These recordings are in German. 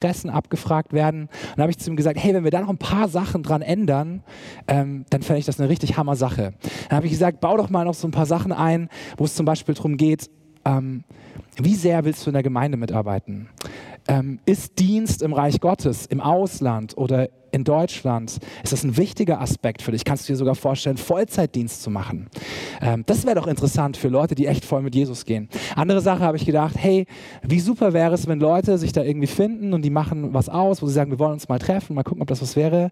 Interessen abgefragt werden. Und dann habe ich zu ihm gesagt, hey, wenn wir da noch ein paar Sachen dran ändern, ähm, dann fände ich das eine richtig Hammer Sache. Dann habe ich gesagt, bau doch mal noch so ein paar Sachen ein, wo es zum Beispiel darum geht, ähm, wie sehr willst du in der Gemeinde mitarbeiten? Ähm, ist Dienst im Reich Gottes, im Ausland oder in Deutschland, ist das ein wichtiger Aspekt für dich? Kannst du dir sogar vorstellen, Vollzeitdienst zu machen? Ähm, das wäre doch interessant für Leute, die echt voll mit Jesus gehen. Andere Sache habe ich gedacht, hey, wie super wäre es, wenn Leute sich da irgendwie finden und die machen was aus, wo sie sagen, wir wollen uns mal treffen, mal gucken, ob das was wäre.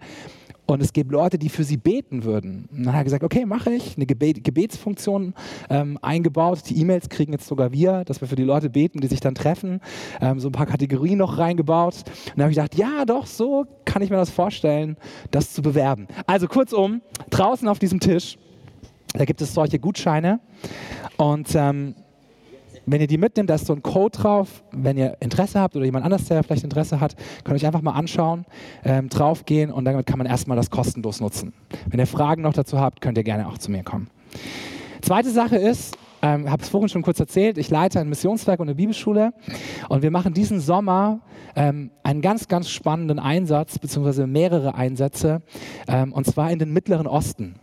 Und es gibt Leute, die für sie beten würden. Und dann hat er gesagt, okay, mache ich. Eine Gebet Gebetsfunktion ähm, eingebaut. Die E-Mails kriegen jetzt sogar wir, dass wir für die Leute beten, die sich dann treffen. Ähm, so ein paar Kategorien noch reingebaut. Und dann habe ich gedacht, ja, doch, so kann ich mir das vorstellen, das zu bewerben. Also kurzum, draußen auf diesem Tisch, da gibt es solche Gutscheine. Und ähm, wenn ihr die mitnehmt, da ist so ein Code drauf. Wenn ihr Interesse habt oder jemand anders, der vielleicht Interesse hat, könnt ihr euch einfach mal anschauen, ähm, draufgehen und damit kann man erstmal das kostenlos nutzen. Wenn ihr Fragen noch dazu habt, könnt ihr gerne auch zu mir kommen. Zweite Sache ist, ähm, habe es vorhin schon kurz erzählt, ich leite ein Missionswerk und eine Bibelschule und wir machen diesen Sommer ähm, einen ganz, ganz spannenden Einsatz, beziehungsweise mehrere Einsätze, ähm, und zwar in den Mittleren Osten.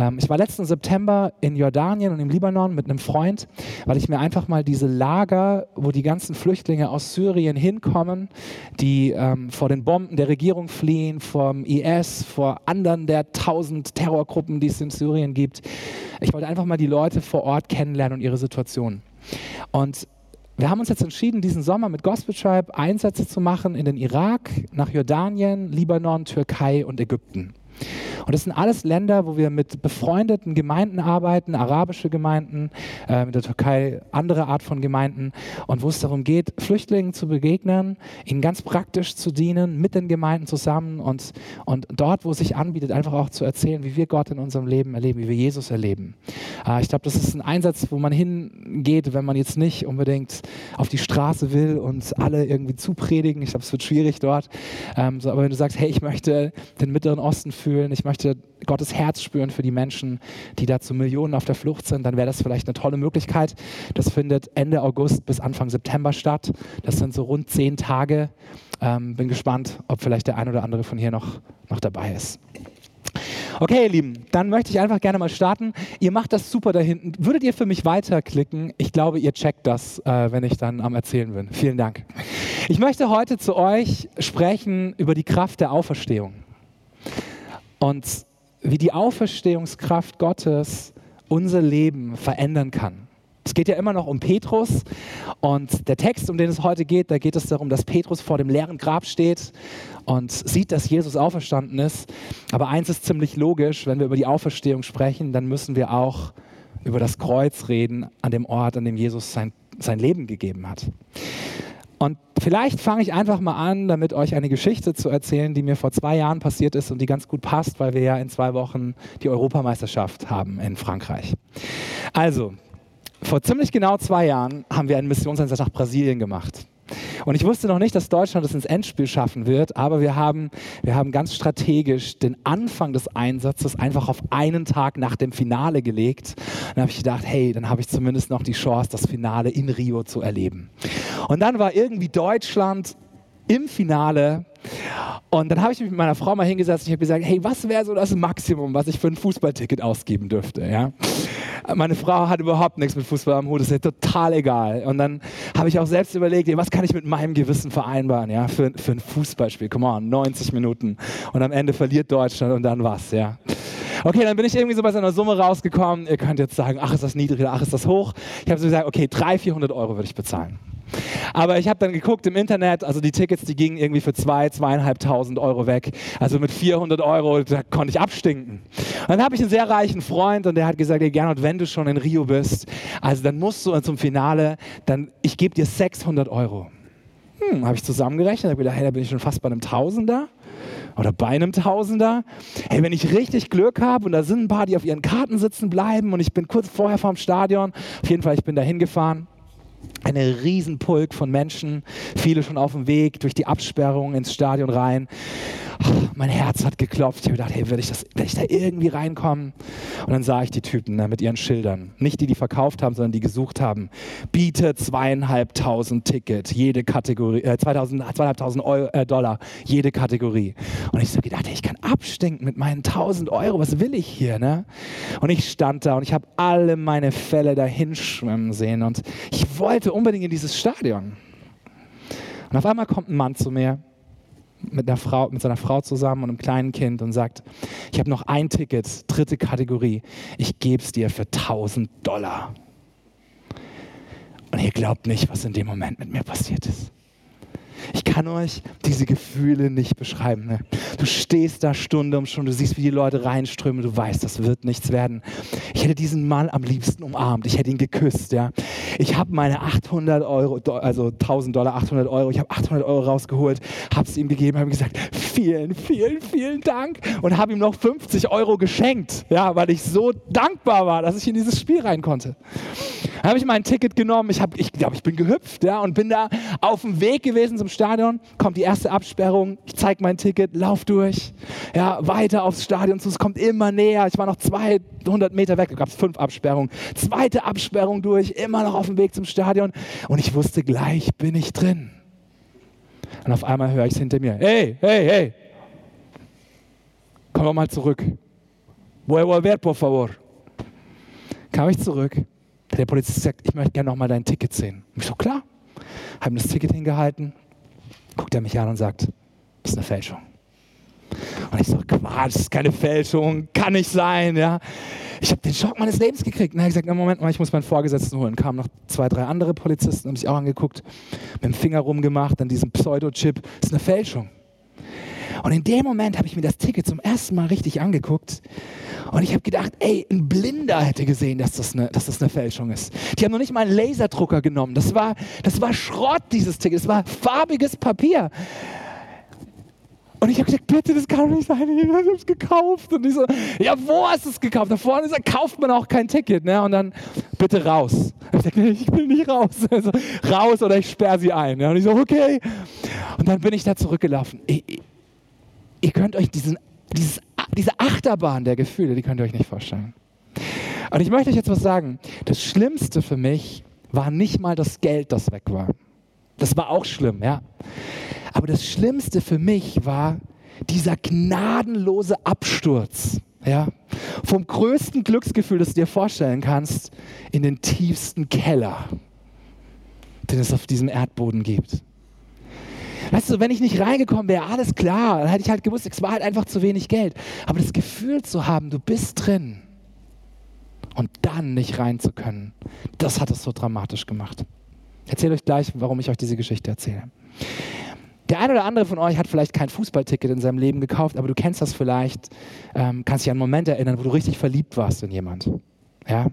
Ähm, ich war letzten September in Jordanien und im Libanon mit einem Freund, weil ich mir einfach mal diese Lager, wo die ganzen Flüchtlinge aus Syrien hinkommen, die ähm, vor den Bomben der Regierung fliehen, vom IS, vor anderen der tausend Terrorgruppen, die es in Syrien gibt. Ich wollte einfach mal die Leute vor Ort kennenlernen und ihre Situation. Und wir haben uns jetzt entschieden, diesen Sommer mit Gospel Tribe Einsätze zu machen in den Irak, nach Jordanien, Libanon, Türkei und Ägypten. Und das sind alles Länder, wo wir mit befreundeten Gemeinden arbeiten, arabische Gemeinden, äh, in der Türkei andere Art von Gemeinden und wo es darum geht, Flüchtlingen zu begegnen, ihnen ganz praktisch zu dienen, mit den Gemeinden zusammen und, und dort, wo es sich anbietet, einfach auch zu erzählen, wie wir Gott in unserem Leben erleben, wie wir Jesus erleben. Äh, ich glaube, das ist ein Einsatz, wo man hingeht, wenn man jetzt nicht unbedingt auf die Straße will und alle irgendwie zupredigen. Ich glaube, es wird schwierig dort. Ähm, so, aber wenn du sagst, hey, ich möchte den Mittleren Osten fühlen, ich möchte Gottes Herz spüren für die Menschen, die da zu Millionen auf der Flucht sind, dann wäre das vielleicht eine tolle Möglichkeit. Das findet Ende August bis Anfang September statt. Das sind so rund zehn Tage. Ähm, bin gespannt, ob vielleicht der ein oder andere von hier noch, noch dabei ist. Okay, ihr Lieben, dann möchte ich einfach gerne mal starten. Ihr macht das super da hinten. Würdet ihr für mich weiterklicken? Ich glaube, ihr checkt das, äh, wenn ich dann am Erzählen bin. Vielen Dank. Ich möchte heute zu euch sprechen über die Kraft der Auferstehung und wie die Auferstehungskraft Gottes unser Leben verändern kann. Es geht ja immer noch um Petrus und der Text, um den es heute geht, da geht es darum, dass Petrus vor dem leeren Grab steht und sieht, dass Jesus auferstanden ist. Aber eins ist ziemlich logisch, wenn wir über die Auferstehung sprechen, dann müssen wir auch über das Kreuz reden an dem Ort, an dem Jesus sein, sein Leben gegeben hat. Und vielleicht fange ich einfach mal an, damit euch eine Geschichte zu erzählen, die mir vor zwei Jahren passiert ist und die ganz gut passt, weil wir ja in zwei Wochen die Europameisterschaft haben in Frankreich. Also, vor ziemlich genau zwei Jahren haben wir einen Missionseinsatz nach Brasilien gemacht. Und ich wusste noch nicht, dass Deutschland es ins Endspiel schaffen wird, aber wir haben, wir haben ganz strategisch den Anfang des Einsatzes einfach auf einen Tag nach dem Finale gelegt. Dann habe ich gedacht, hey, dann habe ich zumindest noch die Chance, das Finale in Rio zu erleben. Und dann war irgendwie Deutschland im Finale. Und dann habe ich mich mit meiner Frau mal hingesetzt und ich habe gesagt, hey, was wäre so das Maximum, was ich für ein Fußballticket ausgeben dürfte? Ja? Meine Frau hat überhaupt nichts mit Fußball am Hut, das ist ihr total egal. Und dann habe ich auch selbst überlegt, was kann ich mit meinem Gewissen vereinbaren ja? für, für ein Fußballspiel? Come on, 90 Minuten. Und am Ende verliert Deutschland und dann was, ja. Okay, dann bin ich irgendwie so bei so einer Summe rausgekommen. Ihr könnt jetzt sagen, ach, ist das niedrig oder ach, ist das hoch. Ich habe so gesagt, okay, 300, 400 Euro würde ich bezahlen. Aber ich habe dann geguckt im Internet, also die Tickets, die gingen irgendwie für zwei, zweieinhalbtausend Euro weg. Also mit 400 Euro, da konnte ich abstinken. Und dann habe ich einen sehr reichen Freund und der hat gesagt, hey Gernot, wenn du schon in Rio bist, also dann musst du zum Finale, dann ich gebe dir 600 Euro. Hm, habe ich zusammengerechnet, habe gedacht, hey, da bin ich schon fast bei einem Tausender oder bei einem Tausender. Hey, wenn ich richtig Glück habe und da sind ein paar, die auf ihren Karten sitzen bleiben und ich bin kurz vorher vorm Stadion, auf jeden Fall, ich bin da hingefahren eine Riesenpulk von Menschen, viele schon auf dem Weg durch die Absperrung ins Stadion rein. Mein Herz hat geklopft. Ich habe gedacht, hey, will ich, das, will ich da irgendwie reinkommen? Und dann sah ich die Typen ne, mit ihren Schildern. Nicht die, die verkauft haben, sondern die gesucht haben. Biete zweieinhalbtausend Ticket, jede Kategorie, äh, 2000, zweieinhalbtausend Euro, äh, Dollar, jede Kategorie. Und ich so gedacht, hey, ich kann abstinken mit meinen tausend Euro. Was will ich hier? Ne? Und ich stand da und ich habe alle meine Fälle dahin schwimmen sehen. Und ich wollte unbedingt in dieses Stadion. Und auf einmal kommt ein Mann zu mir mit, einer Frau, mit seiner Frau zusammen und einem kleinen Kind und sagt, ich habe noch ein Ticket, dritte Kategorie, ich gebe es dir für 1000 Dollar. Und ihr glaubt nicht, was in dem Moment mit mir passiert ist. Ich kann euch diese Gefühle nicht beschreiben. Ne? Du stehst da Stunde um Stunde, du siehst, wie die Leute reinströmen, du weißt, das wird nichts werden. Ich hätte diesen Mann am liebsten umarmt, ich hätte ihn geküsst. Ja? Ich habe meine 800 Euro, also 1000 Dollar, 800 Euro, ich habe 800 Euro rausgeholt, habe es ihm gegeben, habe gesagt, vielen, vielen, vielen Dank und habe ihm noch 50 Euro geschenkt, ja, weil ich so dankbar war, dass ich in dieses Spiel rein konnte. Habe ich mein Ticket genommen, ich, ich glaube, ich bin gehüpft ja, und bin da auf dem Weg gewesen zum Stadion, kommt die erste Absperrung, ich zeige mein Ticket, lauf durch, ja, weiter aufs Stadion zu, es kommt immer näher, ich war noch 200 Meter weg, da gab es fünf Absperrungen, zweite Absperrung durch, immer noch auf dem Weg zum Stadion. Und ich wusste, gleich bin ich drin. Und auf einmal höre ich es hinter mir, hey, hey, hey, komm doch mal zurück. Voy a volver, por favor. Kam ich zurück, der Polizist sagt, ich möchte gerne noch mal dein Ticket sehen. Und ich so, klar. Habe ihm das Ticket hingehalten, guckt er mich an und sagt, das ist eine Fälschung. Und ich so, Quatsch, das ist keine Fälschung, kann nicht sein, ja. Ich habe den Schock meines Lebens gekriegt. Und habe ich gesagt, na Moment mal, ich muss meinen Vorgesetzten holen. Kamen noch zwei, drei andere Polizisten, haben sich auch angeguckt, mit dem Finger rumgemacht, an diesem Pseudo-Chip. Das ist eine Fälschung. Und in dem Moment habe ich mir das Ticket zum ersten Mal richtig angeguckt und ich habe gedacht, ey, ein Blinder hätte gesehen, dass das, eine, dass das eine Fälschung ist. Die haben noch nicht mal einen Laserdrucker genommen. Das war, das war Schrott, dieses Ticket. Das war farbiges Papier. Und ich habe gesagt, bitte, das kann doch nicht sein. Ich habe es gekauft. Und ich so, ja, wo hast du es gekauft? Da vorne ist, kauft man auch kein Ticket. Ne? Und dann, bitte raus. Ich sagte, nee, ich will nicht raus. Also, raus oder ich sperre sie ein. Ne? Und ich so, okay. Und dann bin ich da zurückgelaufen. Ich, ich, ihr könnt euch diesen, dieses, diese Achterbahn der Gefühle, die könnt ihr euch nicht vorstellen. Und ich möchte euch jetzt was sagen. Das Schlimmste für mich war nicht mal das Geld, das weg war. Das war auch schlimm, ja. Aber das Schlimmste für mich war dieser gnadenlose Absturz, ja. Vom größten Glücksgefühl, das du dir vorstellen kannst, in den tiefsten Keller, den es auf diesem Erdboden gibt. Weißt du, wenn ich nicht reingekommen wäre, alles klar, dann hätte ich halt gewusst, es war halt einfach zu wenig Geld. Aber das Gefühl zu haben, du bist drin und dann nicht rein zu können, das hat es so dramatisch gemacht. Ich erzähle euch gleich, warum ich euch diese Geschichte erzähle. Der eine oder andere von euch hat vielleicht kein Fußballticket in seinem Leben gekauft, aber du kennst das vielleicht, ähm, kannst dich an einen Moment erinnern, wo du richtig verliebt warst in jemand. Ja,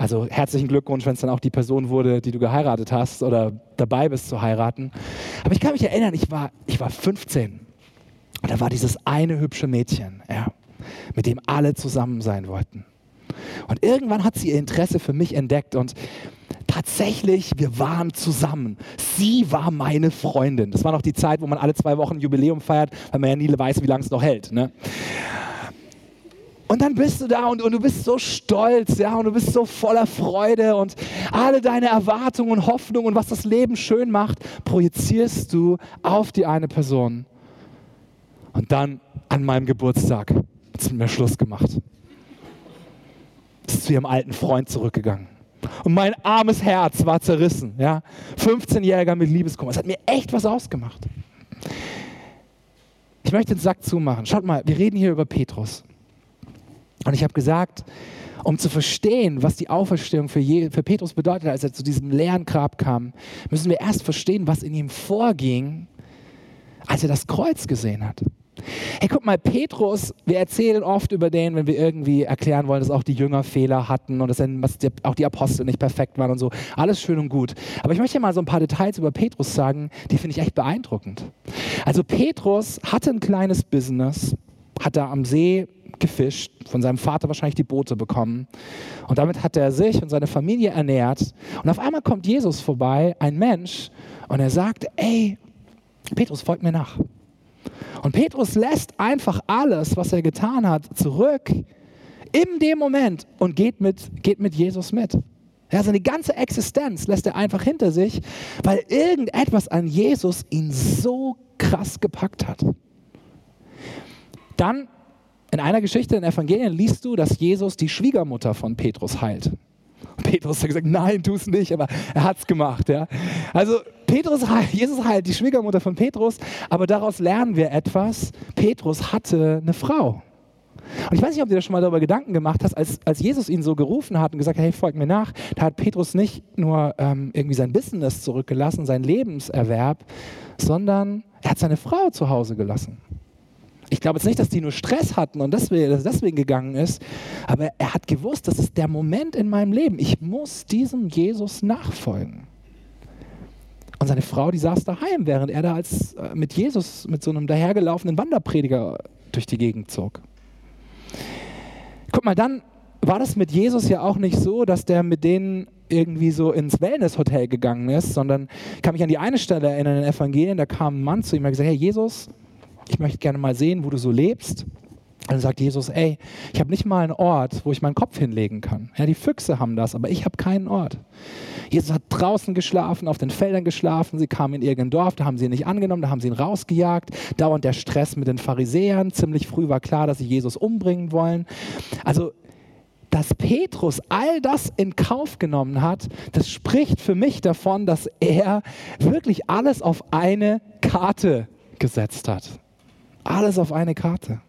also herzlichen Glückwunsch, wenn es dann auch die Person wurde, die du geheiratet hast oder dabei bist zu heiraten. Aber ich kann mich erinnern, ich war, ich war 15 und da war dieses eine hübsche Mädchen, ja, mit dem alle zusammen sein wollten. Und irgendwann hat sie ihr Interesse für mich entdeckt und tatsächlich, wir waren zusammen. Sie war meine Freundin. Das war noch die Zeit, wo man alle zwei Wochen Jubiläum feiert, weil man ja nie weiß, wie lange es noch hält. Ne? Und dann bist du da und, und, du bist so stolz, ja, und du bist so voller Freude und alle deine Erwartungen und Hoffnungen und was das Leben schön macht, projizierst du auf die eine Person. Und dann an meinem Geburtstag hat mit mir Schluss gemacht. Ist zu ihrem alten Freund zurückgegangen. Und mein armes Herz war zerrissen, ja. 15-Jähriger mit Liebeskummer. Es hat mir echt was ausgemacht. Ich möchte den Sack zumachen. Schaut mal, wir reden hier über Petrus. Und ich habe gesagt, um zu verstehen, was die Auferstehung für, Je für Petrus bedeutet, als er zu diesem leeren Grab kam, müssen wir erst verstehen, was in ihm vorging, als er das Kreuz gesehen hat. Hey, guck mal, Petrus, wir erzählen oft über den, wenn wir irgendwie erklären wollen, dass auch die Jünger Fehler hatten und dass auch die Apostel nicht perfekt waren und so. Alles schön und gut. Aber ich möchte mal so ein paar Details über Petrus sagen, die finde ich echt beeindruckend. Also Petrus hatte ein kleines Business, hat da am See gefischt, von seinem Vater wahrscheinlich die Boote bekommen. Und damit hat er sich und seine Familie ernährt. Und auf einmal kommt Jesus vorbei, ein Mensch, und er sagt, ey, Petrus, folgt mir nach. Und Petrus lässt einfach alles, was er getan hat, zurück in dem Moment und geht mit, geht mit Jesus mit. Ja, seine ganze Existenz lässt er einfach hinter sich, weil irgendetwas an Jesus ihn so krass gepackt hat. Dann in einer Geschichte in Evangelien liest du, dass Jesus die Schwiegermutter von Petrus heilt. Petrus hat gesagt, nein, tu es nicht, aber er hat es gemacht. Ja? Also Petrus, Jesus heilt die Schwiegermutter von Petrus, aber daraus lernen wir etwas. Petrus hatte eine Frau. Und ich weiß nicht, ob du dir schon mal darüber Gedanken gemacht hast, als, als Jesus ihn so gerufen hat und gesagt hat, hey, folg mir nach, da hat Petrus nicht nur ähm, irgendwie sein Business zurückgelassen, sein Lebenserwerb, sondern er hat seine Frau zu Hause gelassen. Ich glaube jetzt nicht, dass die nur Stress hatten und deswegen, dass deswegen gegangen ist, aber er hat gewusst, das ist der Moment in meinem Leben. Ich muss diesem Jesus nachfolgen. Und seine Frau, die saß daheim, während er da als äh, mit Jesus, mit so einem dahergelaufenen Wanderprediger durch die Gegend zog. Guck mal, dann war das mit Jesus ja auch nicht so, dass der mit denen irgendwie so ins Wellness-Hotel gegangen ist, sondern ich kann mich an die eine Stelle erinnern in den Evangelien, da kam ein Mann zu ihm und hat gesagt, hey Jesus, ich möchte gerne mal sehen, wo du so lebst. Und dann sagt Jesus, ey, ich habe nicht mal einen Ort, wo ich meinen Kopf hinlegen kann. Ja, die Füchse haben das, aber ich habe keinen Ort. Jesus hat draußen geschlafen, auf den Feldern geschlafen. Sie kamen in irgendein Dorf, da haben sie ihn nicht angenommen, da haben sie ihn rausgejagt. Dauernd der Stress mit den Pharisäern. Ziemlich früh war klar, dass sie Jesus umbringen wollen. Also, dass Petrus all das in Kauf genommen hat, das spricht für mich davon, dass er wirklich alles auf eine Karte gesetzt hat. Alles auf eine Karte.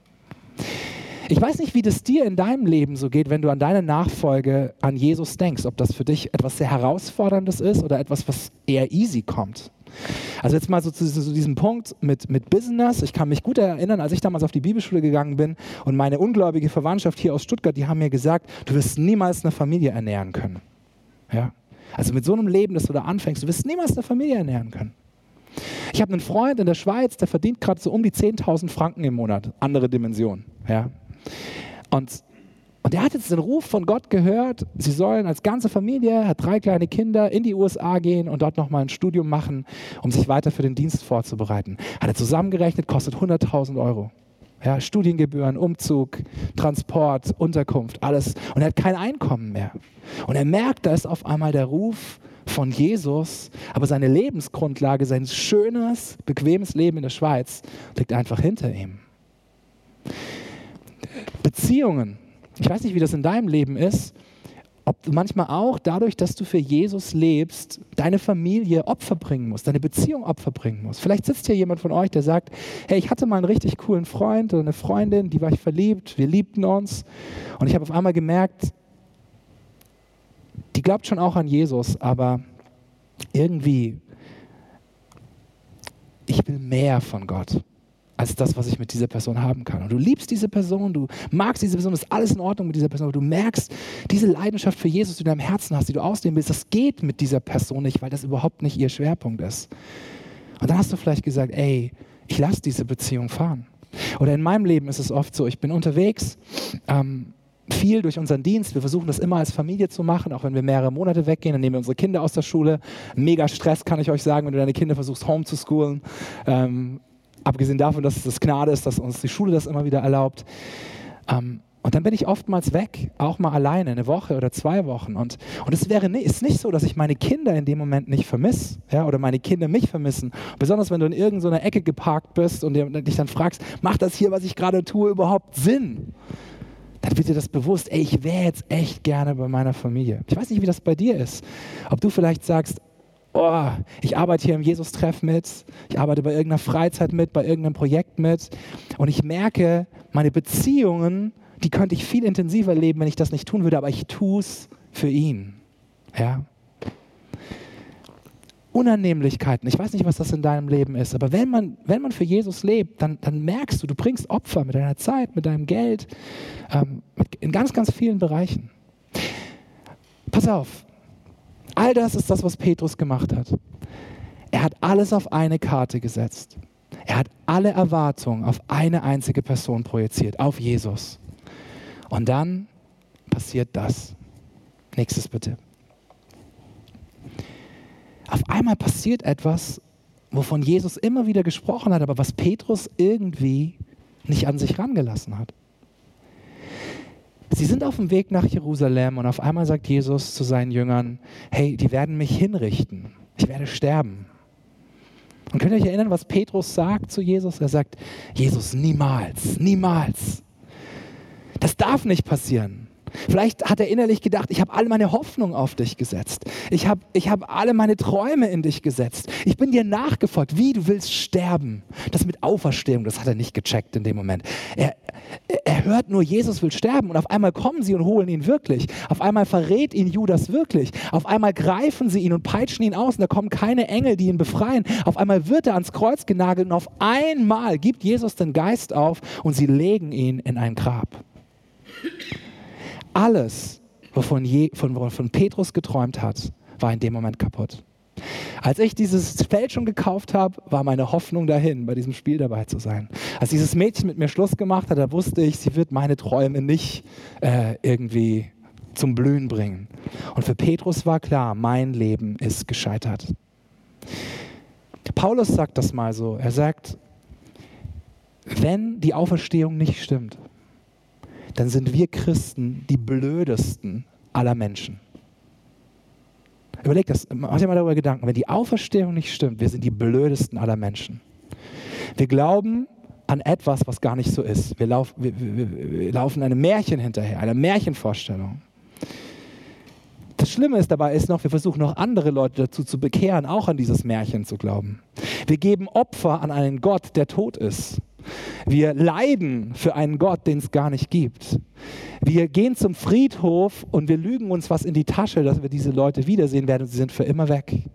Ich weiß nicht, wie das dir in deinem Leben so geht, wenn du an deine Nachfolge an Jesus denkst, ob das für dich etwas sehr Herausforderndes ist oder etwas, was eher easy kommt. Also jetzt mal so zu, zu, diesem Punkt mit, mit Business. Ich kann mich gut erinnern, als ich damals auf die Bibelschule gegangen bin und meine ungläubige Verwandtschaft hier aus Stuttgart, die haben mir gesagt, du wirst niemals eine Familie ernähren können. Ja? Also mit so einem Leben, das du da anfängst, du wirst niemals eine Familie ernähren können. Ich habe einen Freund in der Schweiz, der verdient gerade so um die 10.000 Franken im Monat. Andere Dimension. Ja. Und, und er hat jetzt den Ruf von Gott gehört, sie sollen als ganze Familie, hat drei kleine Kinder, in die USA gehen und dort nochmal ein Studium machen, um sich weiter für den Dienst vorzubereiten. Hat er zusammengerechnet, kostet 100.000 Euro. Ja, Studiengebühren, Umzug, Transport, Unterkunft, alles. Und er hat kein Einkommen mehr. Und er merkt, da ist auf einmal der Ruf von Jesus, aber seine Lebensgrundlage, sein schönes, bequemes Leben in der Schweiz liegt einfach hinter ihm. Beziehungen. Ich weiß nicht, wie das in deinem Leben ist, ob du manchmal auch dadurch, dass du für Jesus lebst, deine Familie Opfer bringen musst, deine Beziehung Opfer bringen musst. Vielleicht sitzt hier jemand von euch, der sagt, hey, ich hatte mal einen richtig coolen Freund oder eine Freundin, die war ich verliebt, wir liebten uns und ich habe auf einmal gemerkt, die glaubt schon auch an Jesus, aber irgendwie, ich will mehr von Gott als das, was ich mit dieser Person haben kann. Und du liebst diese Person, du magst diese Person, ist alles in Ordnung mit dieser Person, aber du merkst, diese Leidenschaft für Jesus, die du in deinem Herzen hast, die du ausleben willst, das geht mit dieser Person nicht, weil das überhaupt nicht ihr Schwerpunkt ist. Und dann hast du vielleicht gesagt, ey, ich lasse diese Beziehung fahren. Oder in meinem Leben ist es oft so, ich bin unterwegs, ähm, viel durch unseren Dienst. Wir versuchen das immer als Familie zu machen, auch wenn wir mehrere Monate weggehen. Dann nehmen wir unsere Kinder aus der Schule. Mega Stress, kann ich euch sagen, wenn du deine Kinder versuchst, home zu schoolen. Ähm, abgesehen davon, dass es das Gnade ist, dass uns die Schule das immer wieder erlaubt. Ähm, und dann bin ich oftmals weg, auch mal alleine, eine Woche oder zwei Wochen. Und, und es wäre ist nicht so, dass ich meine Kinder in dem Moment nicht vermisse ja, oder meine Kinder mich vermissen. Besonders wenn du in irgendeiner Ecke geparkt bist und dich dann fragst, macht das hier, was ich gerade tue, überhaupt Sinn? Dann wird dir das bewusst, ey, ich wäre jetzt echt gerne bei meiner Familie. Ich weiß nicht, wie das bei dir ist. Ob du vielleicht sagst, oh, ich arbeite hier im Jesus-Treff mit, ich arbeite bei irgendeiner Freizeit mit, bei irgendeinem Projekt mit und ich merke, meine Beziehungen, die könnte ich viel intensiver leben, wenn ich das nicht tun würde, aber ich tue es für ihn. Ja? Unannehmlichkeiten. Ich weiß nicht, was das in deinem Leben ist, aber wenn man, wenn man für Jesus lebt, dann, dann merkst du, du bringst Opfer mit deiner Zeit, mit deinem Geld, ähm, in ganz, ganz vielen Bereichen. Pass auf, all das ist das, was Petrus gemacht hat. Er hat alles auf eine Karte gesetzt. Er hat alle Erwartungen auf eine einzige Person projiziert, auf Jesus. Und dann passiert das. Nächstes bitte. Auf einmal passiert etwas, wovon Jesus immer wieder gesprochen hat, aber was Petrus irgendwie nicht an sich rangelassen hat. Sie sind auf dem Weg nach Jerusalem und auf einmal sagt Jesus zu seinen Jüngern, hey, die werden mich hinrichten, ich werde sterben. Und könnt ihr euch erinnern, was Petrus sagt zu Jesus? Er sagt, Jesus, niemals, niemals. Das darf nicht passieren. Vielleicht hat er innerlich gedacht, ich habe alle meine Hoffnung auf dich gesetzt. Ich habe ich hab alle meine Träume in dich gesetzt. Ich bin dir nachgefolgt. Wie, du willst sterben? Das mit Auferstehung, das hat er nicht gecheckt in dem Moment. Er, er hört nur, Jesus will sterben und auf einmal kommen sie und holen ihn wirklich. Auf einmal verrät ihn Judas wirklich. Auf einmal greifen sie ihn und peitschen ihn aus und da kommen keine Engel, die ihn befreien. Auf einmal wird er ans Kreuz genagelt und auf einmal gibt Jesus den Geist auf und sie legen ihn in ein Grab. Alles, wovon, je, von, wovon Petrus geträumt hat, war in dem Moment kaputt. Als ich dieses Feld schon gekauft habe, war meine Hoffnung dahin, bei diesem Spiel dabei zu sein. Als dieses Mädchen mit mir Schluss gemacht hat, da wusste ich, sie wird meine Träume nicht äh, irgendwie zum Blühen bringen. Und für Petrus war klar, mein Leben ist gescheitert. Paulus sagt das mal so. Er sagt, wenn die Auferstehung nicht stimmt, dann sind wir Christen die blödesten aller Menschen. Überleg das, mach dir mal darüber Gedanken. Wenn die Auferstehung nicht stimmt, wir sind die blödesten aller Menschen. Wir glauben an etwas, was gar nicht so ist. Wir, lauf, wir, wir, wir laufen einem Märchen hinterher, einer Märchenvorstellung. Das Schlimme ist dabei ist noch, wir versuchen noch andere Leute dazu zu bekehren, auch an dieses Märchen zu glauben. Wir geben Opfer an einen Gott, der tot ist. Wir leiden für einen Gott, den es gar nicht gibt. Wir gehen zum Friedhof und wir lügen uns was in die Tasche, dass wir diese Leute wiedersehen werden und sie sind für immer weg.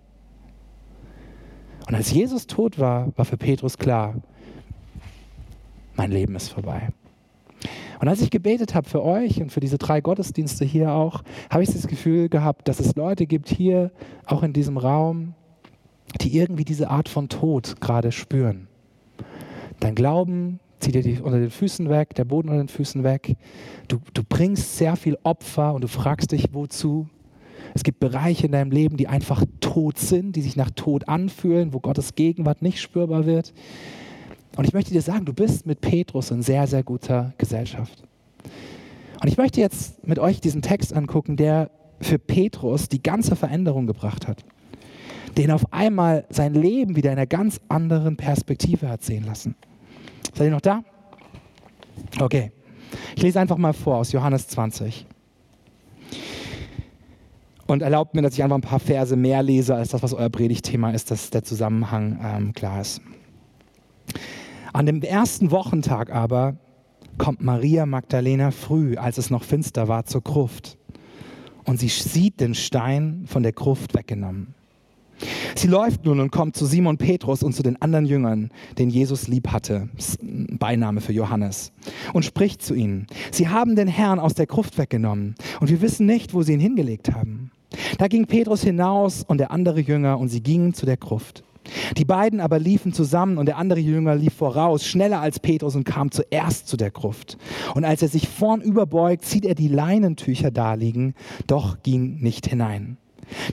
Und als Jesus tot war, war für Petrus klar, mein Leben ist vorbei. Und als ich gebetet habe für euch und für diese drei Gottesdienste hier auch, habe ich das Gefühl gehabt, dass es Leute gibt hier, auch in diesem Raum, die irgendwie diese Art von Tod gerade spüren. Dein Glauben zieht dir die unter den Füßen weg, der Boden unter den Füßen weg. Du, du bringst sehr viel Opfer und du fragst dich, wozu. Es gibt Bereiche in deinem Leben, die einfach tot sind, die sich nach Tod anfühlen, wo Gottes Gegenwart nicht spürbar wird. Und ich möchte dir sagen, du bist mit Petrus in sehr, sehr guter Gesellschaft. Und ich möchte jetzt mit euch diesen Text angucken, der für Petrus die ganze Veränderung gebracht hat den auf einmal sein Leben wieder in einer ganz anderen Perspektive hat sehen lassen. Seid ihr noch da? Okay. Ich lese einfach mal vor aus Johannes 20. Und erlaubt mir, dass ich einfach ein paar Verse mehr lese, als das, was euer Predigtthema ist, dass der Zusammenhang ähm, klar ist. An dem ersten Wochentag aber kommt Maria Magdalena früh, als es noch finster war, zur Gruft. Und sie sieht den Stein von der Gruft weggenommen. Sie läuft nun und kommt zu Simon Petrus und zu den anderen Jüngern, den Jesus lieb hatte, Beiname für Johannes, und spricht zu ihnen. Sie haben den Herrn aus der Gruft weggenommen und wir wissen nicht, wo sie ihn hingelegt haben. Da ging Petrus hinaus und der andere Jünger und sie gingen zu der Gruft. Die beiden aber liefen zusammen und der andere Jünger lief voraus, schneller als Petrus und kam zuerst zu der Gruft. Und als er sich vorn überbeugt, sieht er die Leinentücher daliegen, doch ging nicht hinein.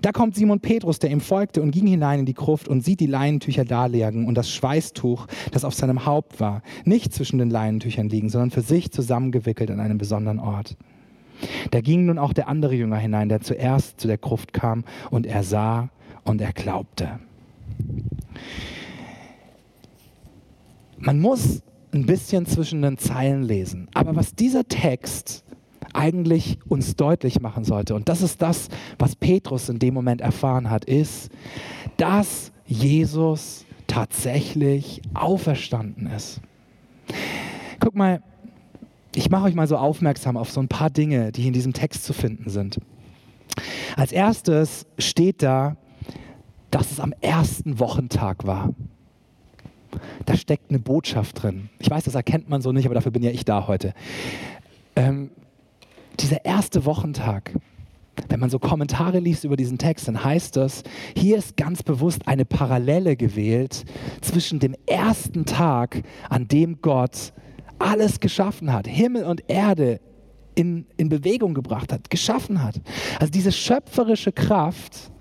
Da kommt Simon Petrus, der ihm folgte und ging hinein in die Gruft und sieht die Leinentücher darlegen und das Schweißtuch, das auf seinem Haupt war, nicht zwischen den Leinentüchern liegen, sondern für sich zusammengewickelt an einem besonderen Ort. Da ging nun auch der andere Jünger hinein, der zuerst zu der Gruft kam und er sah und er glaubte. Man muss ein bisschen zwischen den Zeilen lesen. Aber was dieser Text eigentlich uns deutlich machen sollte. Und das ist das, was Petrus in dem Moment erfahren hat, ist, dass Jesus tatsächlich auferstanden ist. Guck mal, ich mache euch mal so aufmerksam auf so ein paar Dinge, die in diesem Text zu finden sind. Als erstes steht da, dass es am ersten Wochentag war. Da steckt eine Botschaft drin. Ich weiß, das erkennt man so nicht, aber dafür bin ja ich da heute. Ähm, dieser erste Wochentag, wenn man so Kommentare liest über diesen Text, dann heißt das, hier ist ganz bewusst eine Parallele gewählt zwischen dem ersten Tag, an dem Gott alles geschaffen hat, Himmel und Erde in, in Bewegung gebracht hat, geschaffen hat. Also diese schöpferische Kraft,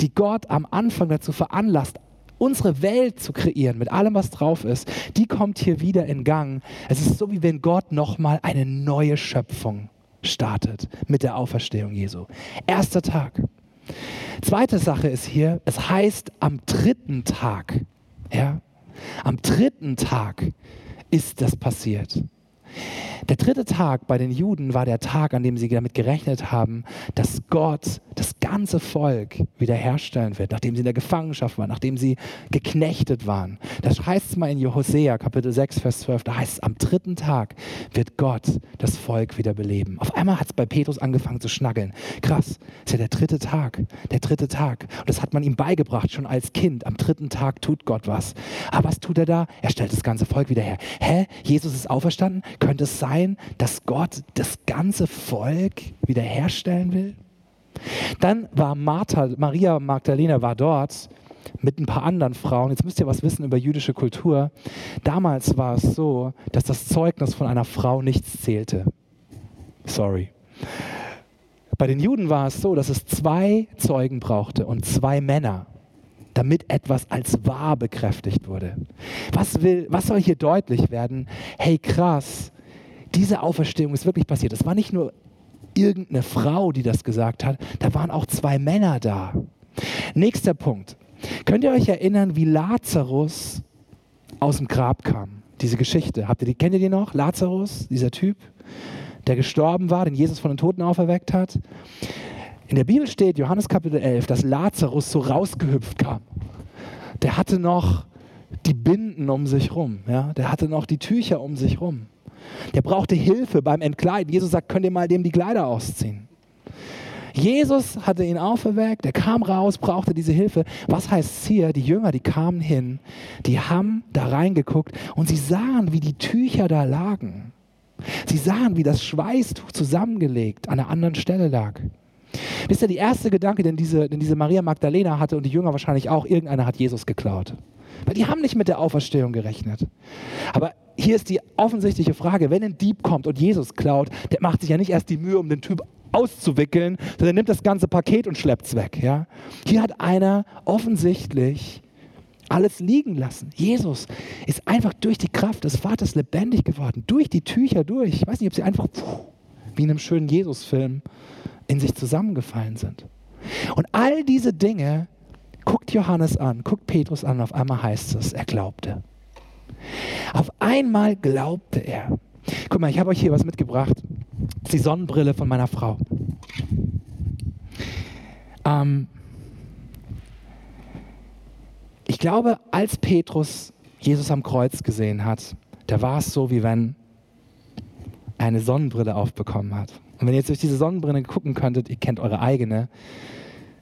die Gott am Anfang dazu veranlasst, unsere Welt zu kreieren, mit allem, was drauf ist, die kommt hier wieder in Gang. Es ist so, wie wenn Gott nochmal eine neue Schöpfung startet mit der Auferstehung Jesu. Erster Tag. Zweite Sache ist hier, es heißt am dritten Tag. Ja? Am dritten Tag ist das passiert. Der dritte Tag bei den Juden war der Tag, an dem sie damit gerechnet haben, dass Gott das ganze Volk wiederherstellen wird, nachdem sie in der Gefangenschaft waren, nachdem sie geknechtet waren. Das heißt es mal in Hosea Kapitel 6, Vers 12, da heißt es, am dritten Tag wird Gott das Volk wieder beleben. Auf einmal hat es bei Petrus angefangen zu schnaggeln. Krass, ist ja der dritte Tag, der dritte Tag. Und das hat man ihm beigebracht, schon als Kind. Am dritten Tag tut Gott was. Aber was tut er da? Er stellt das ganze Volk wieder her. Hä? Jesus ist auferstanden? Könnte es sein, dass Gott das ganze Volk wiederherstellen will? Dann war Martha, Maria Magdalena war dort mit ein paar anderen Frauen. Jetzt müsst ihr was wissen über jüdische Kultur. Damals war es so, dass das Zeugnis von einer Frau nichts zählte. Sorry. Bei den Juden war es so, dass es zwei Zeugen brauchte und zwei Männer, damit etwas als wahr bekräftigt wurde. Was, will, was soll hier deutlich werden? Hey, krass, diese Auferstehung ist wirklich passiert. Es war nicht nur irgendeine Frau, die das gesagt hat, da waren auch zwei Männer da. Nächster Punkt. Könnt ihr euch erinnern, wie Lazarus aus dem Grab kam? Diese Geschichte. Habt ihr die, kennt ihr die noch? Lazarus, dieser Typ, der gestorben war, den Jesus von den Toten auferweckt hat. In der Bibel steht, Johannes Kapitel 11, dass Lazarus so rausgehüpft kam. Der hatte noch die Binden um sich rum. Ja? Der hatte noch die Tücher um sich rum. Der brauchte Hilfe beim Entkleiden. Jesus sagt, könnt ihr mal dem die Kleider ausziehen. Jesus hatte ihn auferweckt, er kam raus, brauchte diese Hilfe. Was heißt hier? Die Jünger, die kamen hin, die haben da reingeguckt und sie sahen, wie die Tücher da lagen. Sie sahen, wie das Schweißtuch zusammengelegt an einer anderen Stelle lag. Wisst ihr, der erste Gedanke, den diese, den diese Maria Magdalena hatte und die Jünger wahrscheinlich auch, irgendeiner hat Jesus geklaut. Weil die haben nicht mit der Auferstehung gerechnet. Aber hier ist die offensichtliche Frage, wenn ein Dieb kommt und Jesus klaut, der macht sich ja nicht erst die Mühe, um den Typ auszuwickeln, sondern er nimmt das ganze Paket und schleppt es weg. Ja? Hier hat einer offensichtlich alles liegen lassen. Jesus ist einfach durch die Kraft des Vaters lebendig geworden, durch die Tücher durch. Ich weiß nicht, ob sie einfach wie in einem schönen Jesus-Film in sich zusammengefallen sind. Und all diese Dinge guckt Johannes an, guckt Petrus an, auf einmal heißt es, er glaubte. Auf einmal glaubte er. Guck mal, ich habe euch hier was mitgebracht. Das ist die Sonnenbrille von meiner Frau. Ähm ich glaube, als Petrus Jesus am Kreuz gesehen hat, da war es so, wie wenn er eine Sonnenbrille aufbekommen hat. Und wenn ihr jetzt durch diese Sonnenbrille gucken könntet, ihr kennt eure eigene,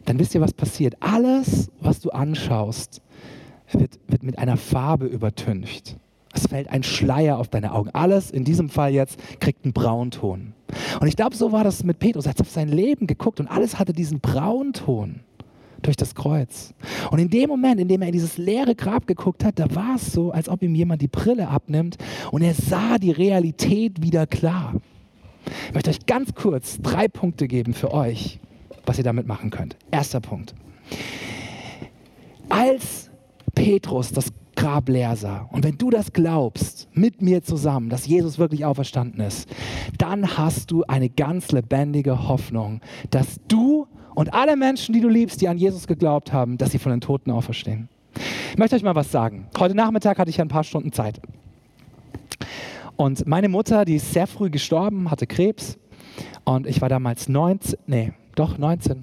dann wisst ihr, was passiert. Alles, was du anschaust, wird, wird mit einer Farbe übertüncht. Es fällt ein Schleier auf deine Augen. Alles in diesem Fall jetzt kriegt einen Braunton. Und ich glaube, so war das mit Petrus. Er hat auf sein Leben geguckt und alles hatte diesen Braunton durch das Kreuz. Und in dem Moment, in dem er in dieses leere Grab geguckt hat, da war es so, als ob ihm jemand die Brille abnimmt und er sah die Realität wieder klar. Ich möchte euch ganz kurz drei Punkte geben für euch, was ihr damit machen könnt. Erster Punkt. Als Petrus das Grab leer sah, und wenn du das glaubst, mit mir zusammen, dass Jesus wirklich auferstanden ist, dann hast du eine ganz lebendige Hoffnung, dass du und alle Menschen, die du liebst, die an Jesus geglaubt haben, dass sie von den Toten auferstehen. Ich möchte euch mal was sagen. Heute Nachmittag hatte ich ein paar Stunden Zeit. Und meine Mutter, die ist sehr früh gestorben, hatte Krebs. Und ich war damals 19, nee, doch 19.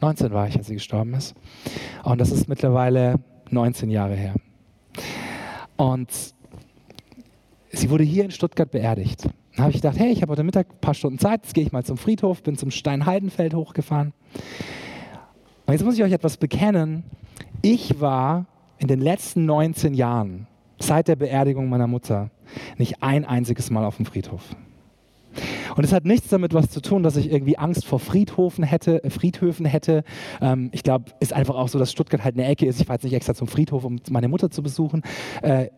19 war ich, als sie gestorben ist. Und das ist mittlerweile 19 Jahre her. Und sie wurde hier in Stuttgart beerdigt. Dann habe ich gedacht, hey, ich habe heute Mittag ein paar Stunden Zeit, jetzt gehe ich mal zum Friedhof, bin zum Steinheidenfeld hochgefahren. Und jetzt muss ich euch etwas bekennen. Ich war in den letzten 19 Jahren, seit der Beerdigung meiner Mutter, nicht ein einziges Mal auf dem Friedhof. Und es hat nichts damit was zu tun, dass ich irgendwie Angst vor Friedhofen hätte. Äh, Friedhöfen hätte. Ähm, ich glaube, ist einfach auch so, dass Stuttgart halt eine Ecke ist. Ich fahre jetzt nicht extra zum Friedhof, um meine Mutter zu besuchen. Äh,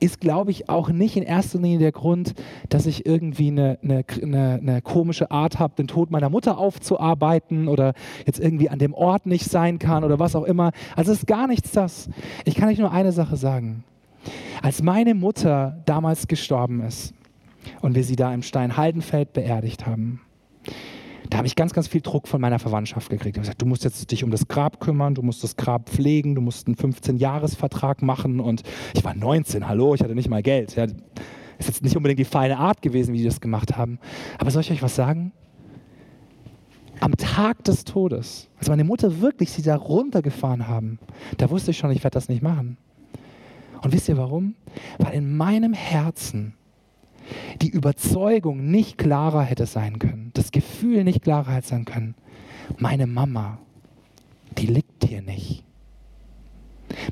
ist, glaube ich, auch nicht in erster Linie der Grund, dass ich irgendwie eine, eine, eine, eine komische Art habe, den Tod meiner Mutter aufzuarbeiten oder jetzt irgendwie an dem Ort nicht sein kann oder was auch immer. Also es ist gar nichts das. Ich kann euch nur eine Sache sagen. Als meine Mutter damals gestorben ist und wir sie da im Steinhaldenfeld beerdigt haben, da habe ich ganz, ganz viel Druck von meiner Verwandtschaft gekriegt. Ich habe gesagt, du musst jetzt dich um das Grab kümmern, du musst das Grab pflegen, du musst einen 15-Jahres-Vertrag machen. Und ich war 19, hallo, ich hatte nicht mal Geld. Ja, ist jetzt nicht unbedingt die feine Art gewesen, wie die das gemacht haben. Aber soll ich euch was sagen? Am Tag des Todes, als meine Mutter wirklich sie da runtergefahren haben, da wusste ich schon, ich werde das nicht machen. Und wisst ihr warum? Weil in meinem Herzen die Überzeugung nicht klarer hätte sein können, das Gefühl nicht klarer hätte sein können. Meine Mama, die liegt hier nicht.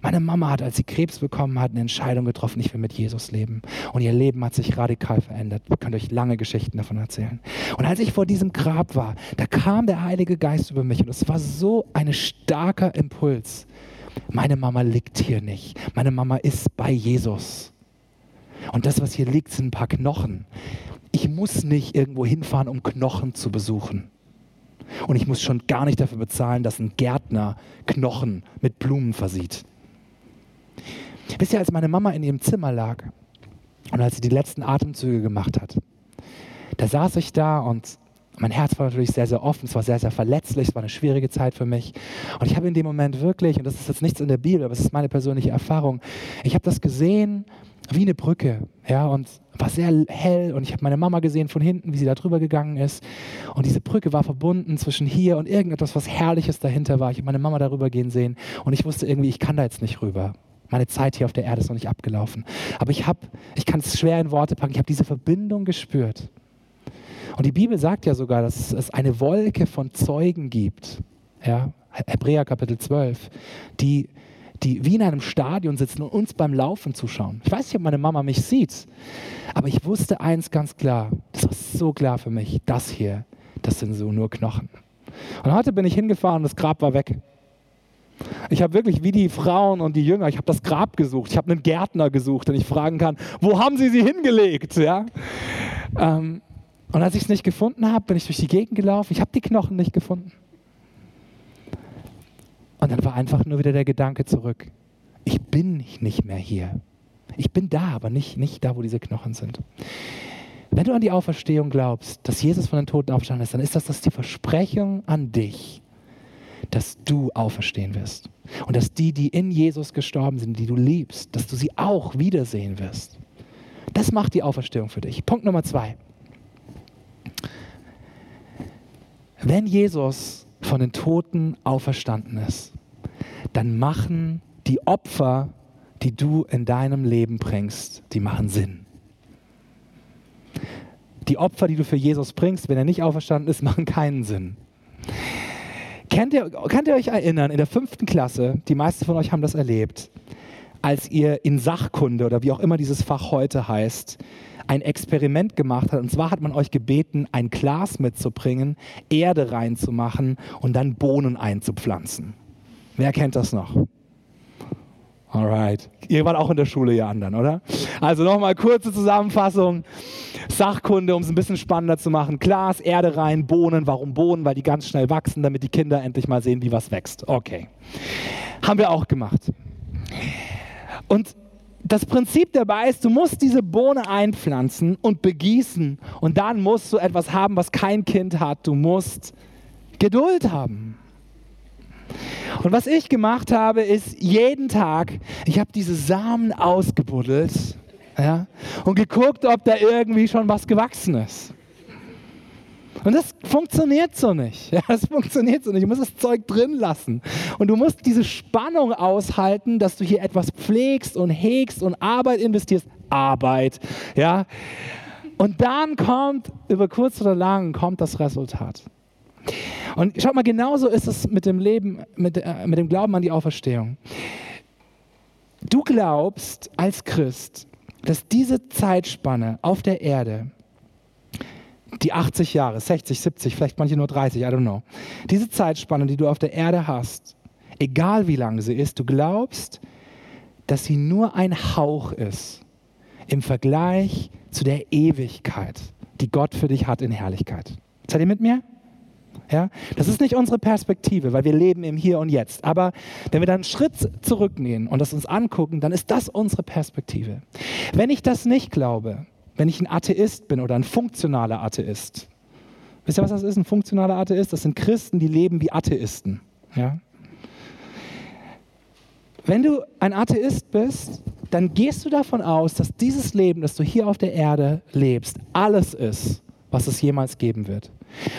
Meine Mama hat, als sie Krebs bekommen hat, eine Entscheidung getroffen, ich will mit Jesus leben. Und ihr Leben hat sich radikal verändert. Ich kann euch lange Geschichten davon erzählen. Und als ich vor diesem Grab war, da kam der Heilige Geist über mich und es war so ein starker Impuls. Meine Mama liegt hier nicht. Meine Mama ist bei Jesus. Und das, was hier liegt, sind ein paar Knochen. Ich muss nicht irgendwo hinfahren, um Knochen zu besuchen. Und ich muss schon gar nicht dafür bezahlen, dass ein Gärtner Knochen mit Blumen versieht. Wisst ihr, als meine Mama in ihrem Zimmer lag und als sie die letzten Atemzüge gemacht hat, da saß ich da und mein Herz war natürlich sehr, sehr offen, es war sehr, sehr verletzlich, es war eine schwierige Zeit für mich. Und ich habe in dem Moment wirklich, und das ist jetzt nichts in der Bibel, aber es ist meine persönliche Erfahrung, ich habe das gesehen wie eine Brücke, ja, und war sehr hell und ich habe meine Mama gesehen von hinten, wie sie da drüber gegangen ist. Und diese Brücke war verbunden zwischen hier und irgendetwas, was Herrliches dahinter war. Ich habe meine Mama darüber gehen sehen und ich wusste irgendwie, ich kann da jetzt nicht rüber. Meine Zeit hier auf der Erde ist noch nicht abgelaufen. Aber ich habe, ich kann es schwer in Worte packen, ich habe diese Verbindung gespürt. Und die Bibel sagt ja sogar, dass es eine Wolke von Zeugen gibt. Ja, Hebräer Kapitel 12, die die wie in einem Stadion sitzen und uns beim Laufen zuschauen. Ich weiß nicht, ob meine Mama mich sieht, aber ich wusste eins ganz klar, das war so klar für mich, das hier, das sind so nur Knochen. Und heute bin ich hingefahren und das Grab war weg. Ich habe wirklich wie die Frauen und die Jünger, ich habe das Grab gesucht, ich habe einen Gärtner gesucht, den ich fragen kann, wo haben sie sie hingelegt? Ja? Ähm, und als ich es nicht gefunden habe, bin ich durch die Gegend gelaufen, ich habe die Knochen nicht gefunden. Und dann war einfach nur wieder der Gedanke zurück. Ich bin nicht mehr hier. Ich bin da, aber nicht, nicht da, wo diese Knochen sind. Wenn du an die Auferstehung glaubst, dass Jesus von den Toten auferstanden ist, dann ist das, das die Versprechung an dich, dass du auferstehen wirst. Und dass die, die in Jesus gestorben sind, die du liebst, dass du sie auch wiedersehen wirst. Das macht die Auferstehung für dich. Punkt Nummer zwei. Wenn Jesus von den Toten auferstanden ist, dann machen die Opfer, die du in deinem Leben bringst, die machen Sinn. Die Opfer, die du für Jesus bringst, wenn er nicht auferstanden ist, machen keinen Sinn. Kennt ihr, könnt ihr euch erinnern, in der fünften Klasse, die meisten von euch haben das erlebt, als ihr in Sachkunde oder wie auch immer dieses Fach heute heißt, ein Experiment gemacht hat. Und zwar hat man euch gebeten, ein Glas mitzubringen, Erde reinzumachen und dann Bohnen einzupflanzen. Wer kennt das noch? Alright. Ihr wart auch in der Schule, ihr anderen, oder? Also nochmal kurze Zusammenfassung. Sachkunde, um es ein bisschen spannender zu machen. Glas, Erde rein, Bohnen. Warum Bohnen? Weil die ganz schnell wachsen, damit die Kinder endlich mal sehen, wie was wächst. Okay. Haben wir auch gemacht. Und das Prinzip dabei ist, du musst diese Bohne einpflanzen und begießen und dann musst du etwas haben, was kein Kind hat. Du musst Geduld haben. Und was ich gemacht habe, ist jeden Tag, ich habe diese Samen ausgebuddelt ja, und geguckt, ob da irgendwie schon was gewachsen ist. Und das funktioniert so nicht. Ja, das funktioniert so nicht. Du musst das Zeug drin lassen. Und du musst diese Spannung aushalten, dass du hier etwas pflegst und hegst und Arbeit investierst. Arbeit. Ja. Und dann kommt, über kurz oder lang, kommt das Resultat. Und schaut mal, genauso ist es mit dem Leben, mit, äh, mit dem Glauben an die Auferstehung. Du glaubst als Christ, dass diese Zeitspanne auf der Erde die 80 Jahre, 60, 70, vielleicht manche nur 30, I don't know. Diese Zeitspanne, die du auf der Erde hast, egal wie lang sie ist, du glaubst, dass sie nur ein Hauch ist im Vergleich zu der Ewigkeit, die Gott für dich hat in Herrlichkeit. Seid ihr mit mir? Ja? Das ist nicht unsere Perspektive, weil wir leben im Hier und Jetzt. Aber wenn wir dann einen Schritt zurückgehen und das uns angucken, dann ist das unsere Perspektive. Wenn ich das nicht glaube, wenn ich ein Atheist bin oder ein funktionaler Atheist, wisst ihr, was das ist, ein funktionaler Atheist? Das sind Christen, die leben wie Atheisten. Ja? Wenn du ein Atheist bist, dann gehst du davon aus, dass dieses Leben, das du hier auf der Erde lebst, alles ist, was es jemals geben wird.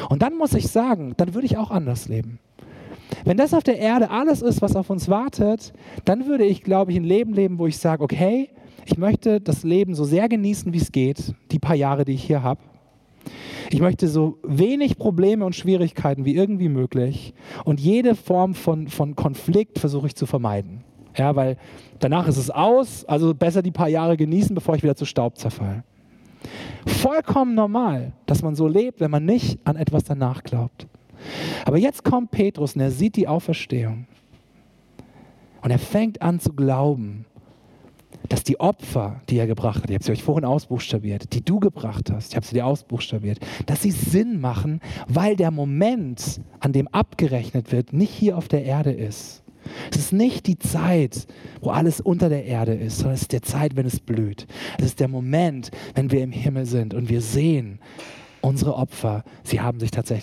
Und dann muss ich sagen, dann würde ich auch anders leben. Wenn das auf der Erde alles ist, was auf uns wartet, dann würde ich, glaube ich, ein Leben leben, wo ich sage, okay, ich möchte das Leben so sehr genießen, wie es geht, die paar Jahre, die ich hier habe. Ich möchte so wenig Probleme und Schwierigkeiten wie irgendwie möglich und jede Form von, von Konflikt versuche ich zu vermeiden. Ja, weil danach ist es aus, also besser die paar Jahre genießen, bevor ich wieder zu Staub zerfalle. Vollkommen normal, dass man so lebt, wenn man nicht an etwas danach glaubt. Aber jetzt kommt Petrus und er sieht die Auferstehung. Und er fängt an zu glauben, dass die Opfer, die er gebracht hat, ich habe sie euch vorhin ausbuchstabiert, die du gebracht hast, ich habe sie dir ausbuchstabiert, dass sie Sinn machen, weil der Moment, an dem abgerechnet wird, nicht hier auf der Erde ist, es ist nicht die Zeit, wo alles unter der Erde ist, sondern es ist die Zeit, wenn es blüht. Es ist der Moment, wenn wir im Himmel sind und wir sehen, unsere Opfer, sie haben sich tatsächlich